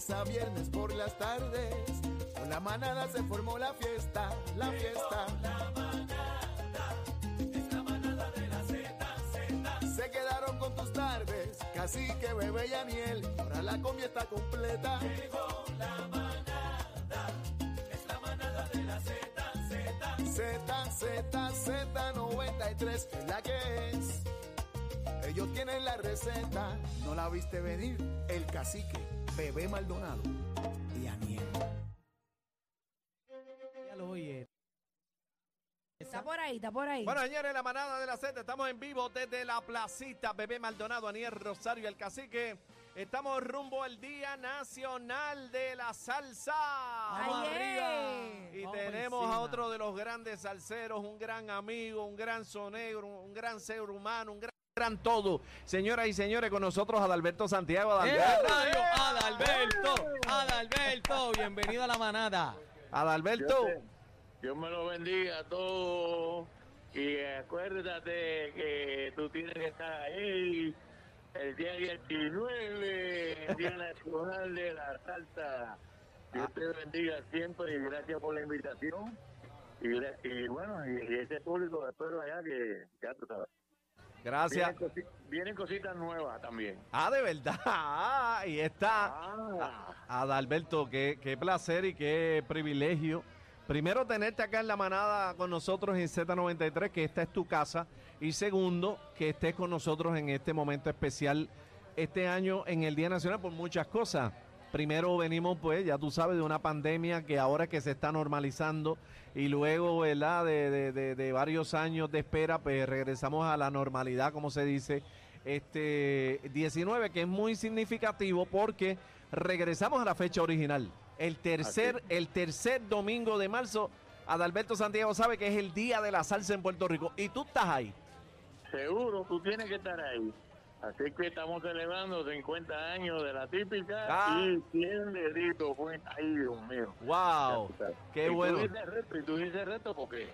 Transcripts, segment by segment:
lunes a viernes por las tardes. Con la manada se formó la fiesta, la fiesta. La manada, es la manada de la Z, Z. Se quedaron con tus tardes, cacique, bebé y Aniel. Ahora la comida está completa. Llegó la manada, es la manada de la Z, Z. Z, Z, Z93 es la que es. Ellos tienen la receta, no la viste venir. El cacique, bebé Maldonado y Aniel. Ya lo oye. Está por ahí, está por ahí. Bueno, señores, la manada de la Z, estamos en vivo desde la placita Bebé Maldonado, Aniel Rosario y el Cacique. Estamos rumbo al Día Nacional de la Salsa. Vamos Ay, arriba. Y Vamos tenemos encima. a otro de los grandes salseros, un gran amigo, un gran sonegro, un gran ser humano, un gran, todo. Señoras y señores, con nosotros Adalberto Santiago. ¡Eh, Adalberto, radio! Adalberto, Adalberto, bienvenido a la manada. Adalberto. Dios, te- Dios me lo bendiga a todos. Y acuérdate que tú tienes que estar ahí el día 19, el Día Nacional de la Salsa. Dios te bendiga siempre y gracias por la invitación. Y bueno, y, y ese público espero allá que ya tú sabes. Gracias. Vienen, cosi- vienen cositas nuevas también. Ah, de verdad. Ah, y está. Ah, Adalberto, qué, qué placer y qué privilegio. Primero, tenerte acá en la manada con nosotros en Z93, que esta es tu casa. Y segundo, que estés con nosotros en este momento especial este año en el Día Nacional por muchas cosas. Primero venimos, pues, ya tú sabes, de una pandemia que ahora que se está normalizando y luego, ¿verdad?, de, de- de- de varios años de espera, pues regresamos a la normalidad, como se dice, este 19, que es muy significativo porque regresamos a la fecha original. El tercer, el tercer domingo de marzo, Adalberto Santiago sabe que es el día de la salsa en Puerto Rico. Y tú estás ahí. Seguro, tú tienes que estar ahí. Así que estamos celebrando 50 años de la típica Ah. y 100 de Rito Puente. Ay, Dios mío. ¡Wow! ¡Qué y bueno! Tú dices reto, y tú dices reto porque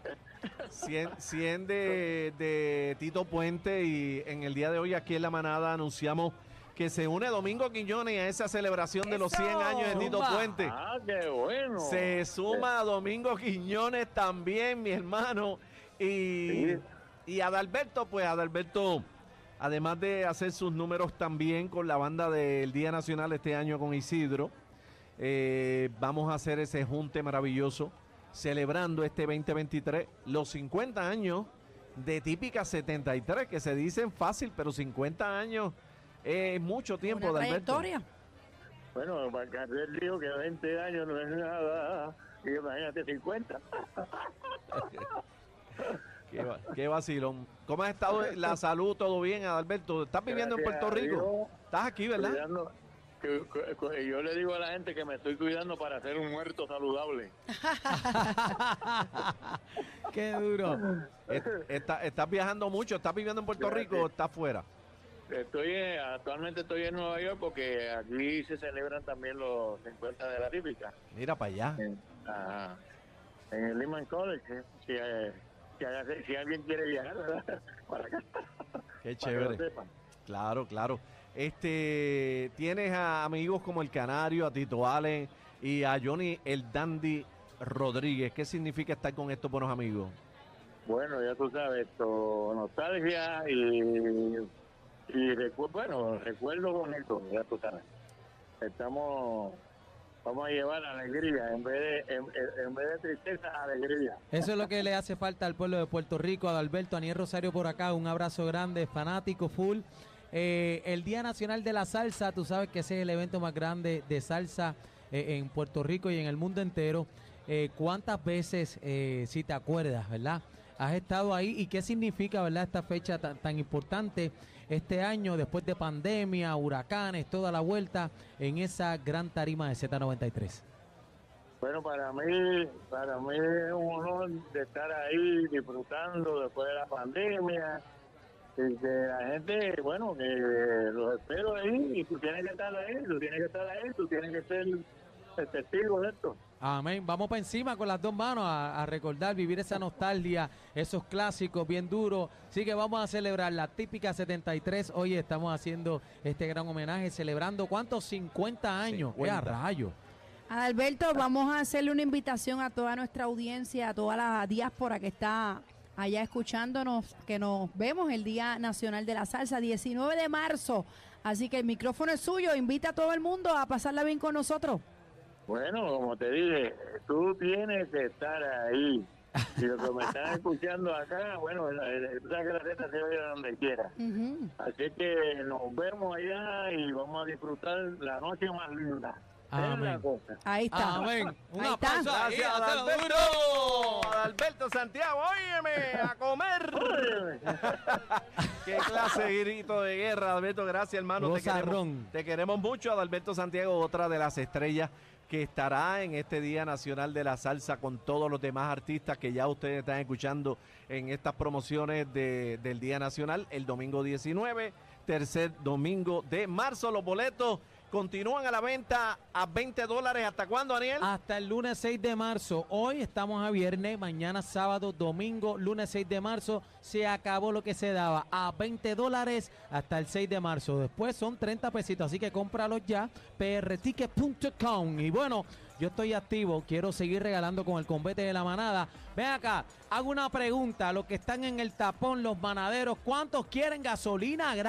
100, 100 de, de Tito Puente y en el día de hoy aquí en La Manada anunciamos que se une Domingo Quiñones a esa celebración de los 100 ¡Eso! años de Tito. Puente. Ah, qué bueno. Se suma a Domingo Quiñones también, mi hermano. Y, Sí. y Adalberto, pues Adalberto, además de hacer sus números también con la banda del Día Nacional este año con Isidro, eh, vamos a hacer ese junte maravilloso, celebrando este 2023, los 50 años de Típica 73, que se dicen fácil, pero 50 años es mucho tiempo, Una Adalberto. trayectoria. Bueno, para Carrel dijo que 20 años no es nada. Y imagínate 50. Qué, qué vacilón. ¿Cómo has estado? La salud, todo bien, Adalberto. ¿Estás viviendo en Puerto Rico? Dios, ¿Estás aquí, verdad? cuidando- que- que- que- yo le digo a la gente que me estoy cuidando para ser un muerto saludable. Qué duro. Est- está- ¿Estás viajando mucho? ¿Estás viviendo en Puerto Gracias. Rico o estás fuera? Estoy eh, actualmente estoy en Nueva York porque aquí se celebran también los 50 de la típica. Mira para allá. En, ajá, en el Lehman College. eh, Si, eh, si, alguien quiere viajar, ¿verdad? Para acá. Qué que chévere. sepan. Claro, claro. Este, tienes a amigos como el Canario, a Tito Allen y a Johnny el Dandy Rodríguez. ¿Qué significa estar con estos buenos amigos? Bueno, ya tú sabes, esto, nostalgia y, y recu- bueno, recuerdo bonito, ya tú sabes. Estamos, vamos a llevar alegría, en vez de, en, vez de tristeza, alegría. Eso es lo que le hace falta al pueblo de Puerto Rico. Adalberto, Aniel Rosario por acá, un abrazo grande, fanático, full. Eh, el Día Nacional de la Salsa, tú sabes que ese es el evento más grande de salsa eh, en Puerto Rico y en el mundo entero. Eh, ¿Cuántas veces, si te acuerdas, verdad? Has estado ahí y qué significa, verdad, esta fecha tan, tan importante este año, después de pandemia, huracanes, toda la vuelta en esa gran tarima de Z93. Bueno, para mí, para mí es un honor de estar ahí disfrutando después de la pandemia que la gente, bueno, que los espero ahí y tú tienes que estar ahí, tú tienes que estar ahí, tú tienes que ser el testigo de esto. Amén. Vamos para encima con las dos manos a, a recordar, vivir esa nostalgia, esos clásicos bien duros. Así que vamos a celebrar la típica 73. Hoy estamos haciendo este gran homenaje, celebrando ¿cuántos? 50 años. ¡Qué a 50. rayo! Adalberto, vamos a hacerle una invitación a toda nuestra audiencia, a toda la diáspora que está allá escuchándonos, que nos vemos el Día Nacional de la Salsa, 19 de marzo. Así que el micrófono es suyo, invita a todo el mundo a pasarla bien con nosotros. Bueno, como te dije, tú tienes que estar ahí. Y los que me están escuchando acá, bueno, sabes que la reta se oye donde quiera. Así que nos vemos allá y vamos a disfrutar la noche más linda. Amén. Ahí está. Amén. Un Ahí está. aplauso ahí, Gracias. Adalberto Santiago, óyeme, a comer. Qué clase de grito de guerra, Adalberto. Gracias, hermano. Te queremos, te queremos mucho, Adalberto Santiago, otra de las estrellas que estará en este Día Nacional de la Salsa con todos los demás artistas que ya ustedes están escuchando en estas promociones de- del Día Nacional el domingo 19, tercer domingo de marzo. Los boletos continúan a la venta a 20 dólares. ¿Hasta cuándo, Daniel? Hasta el lunes 6 de marzo. Hoy estamos a viernes, mañana sábado, domingo, lunes 6 de marzo. Se acabó lo que se daba a 20 dólares hasta el 6 de marzo. Después son 30 pesitos, así que cómpralos ya. prticket.com. Y bueno, yo estoy activo, quiero seguir regalando con el combate de la manada. Ven acá, hago una pregunta los que están en el tapón, los manaderos, ¿cuántos quieren gasolina gratis?